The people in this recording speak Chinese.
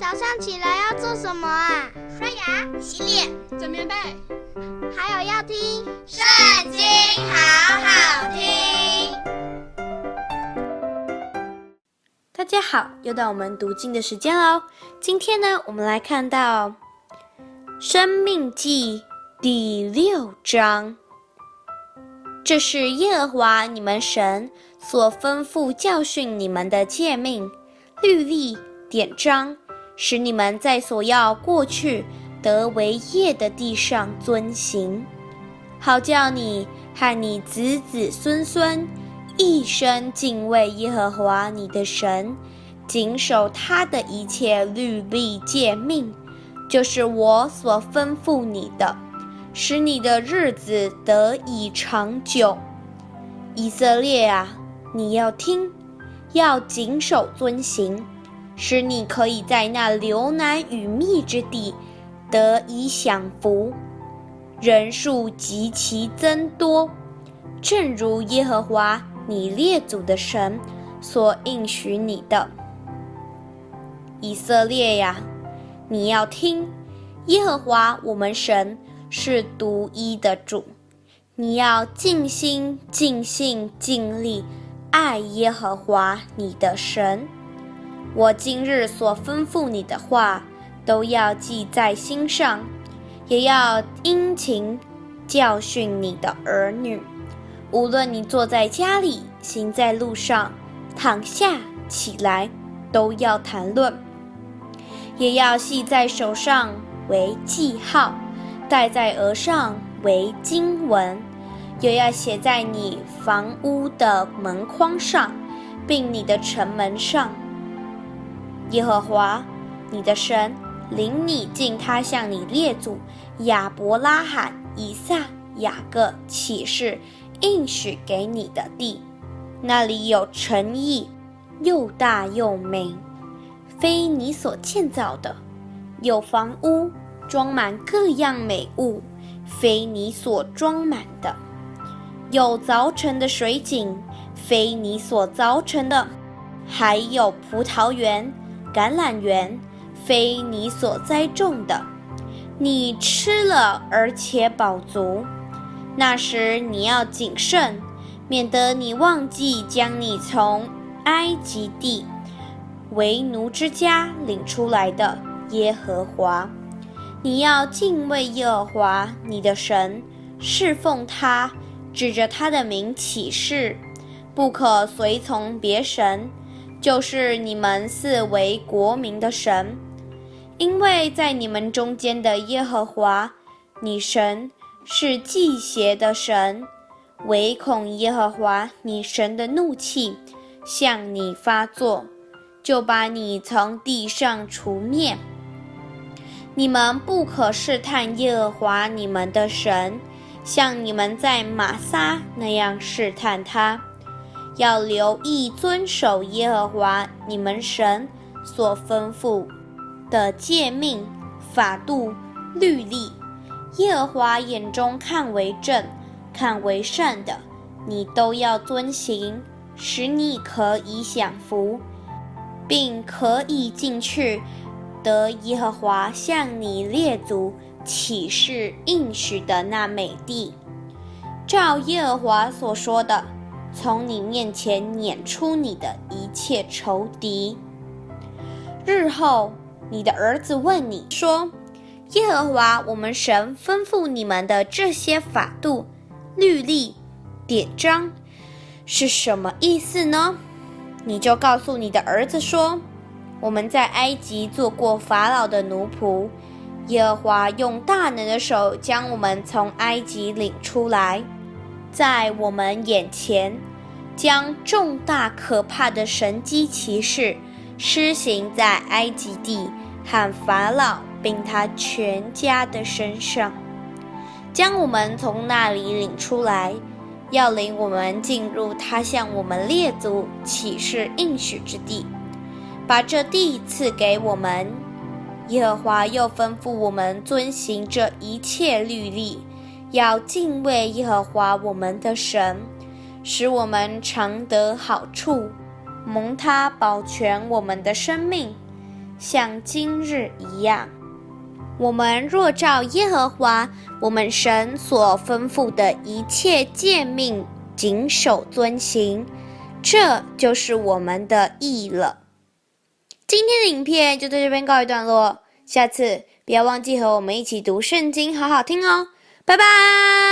早上起来要做什么啊？刷牙、洗脸、整棉被，还有要听《圣经》，好好听。大家好，又到我们读经的时间喽。今天呢，我们来看到《生命记》第六章。这是耶和华你们神所吩咐教训你们的诫命、律例、典章，使你们在所要过去得为业的地上遵行，好叫你和你子子孙孙一生敬畏耶和华你的神，谨守他的一切律例诫命，就是我所吩咐你的。使你的日子得以长久，以色列啊，你要听，要谨守遵行，使你可以在那流难与密之地得以享福，人数极其增多，正如耶和华你列祖的神所应许你的。以色列呀，你要听，耶和华我们神。是独一的主，你要尽心、尽性、尽力爱耶和华你的神。我今日所吩咐你的话，都要记在心上，也要殷勤教训你的儿女。无论你坐在家里，行在路上，躺下起来，都要谈论，也要系在手上为记号。戴在额上为经文，也要写在你房屋的门框上，并你的城门上。耶和华你的神领你进他向你列祖亚伯拉罕、以撒、雅各起誓应许给你的地，那里有城邑，又大又美，非你所建造的，有房屋。装满各样美物，非你所装满的；有凿成的水井，非你所凿成的；还有葡萄园、橄榄园，非你所栽种的。你吃了而且饱足，那时你要谨慎，免得你忘记将你从埃及地为奴之家领出来的耶和华。你要敬畏耶和华你的神，侍奉他，指着他的名起誓，不可随从别神，就是你们四围国民的神，因为在你们中间的耶和华你神是忌邪的神，唯恐耶和华你神的怒气向你发作，就把你从地上除灭。你们不可试探耶和华你们的神，像你们在玛撒那样试探他。要留意遵守耶和华你们神所吩咐的诫命、法度、律例。耶和华眼中看为正、看为善的，你都要遵行，使你可以享福，并可以进去。得耶和华向你列祖起誓应许的那美地，照耶和华所说的，从你面前撵出你的一切仇敌。日后你的儿子问你说：“耶和华我们神吩咐你们的这些法度、律例、典章是什么意思呢？”你就告诉你的儿子说。我们在埃及做过法老的奴仆，耶和华用大能的手将我们从埃及领出来，在我们眼前将重大可怕的神迹奇事施行在埃及地和法老并他全家的身上，将我们从那里领出来，要领我们进入他向我们列祖起誓应许之地。把这地赐给我们，耶和华又吩咐我们遵行这一切律例，要敬畏耶和华我们的神，使我们常得好处，蒙他保全我们的生命。像今日一样。我们若照耶和华我们神所吩咐的一切诫命，谨守遵行，这就是我们的义了。今天的影片就在这边告一段落，下次不要忘记和我们一起读圣经，好好听哦，拜拜。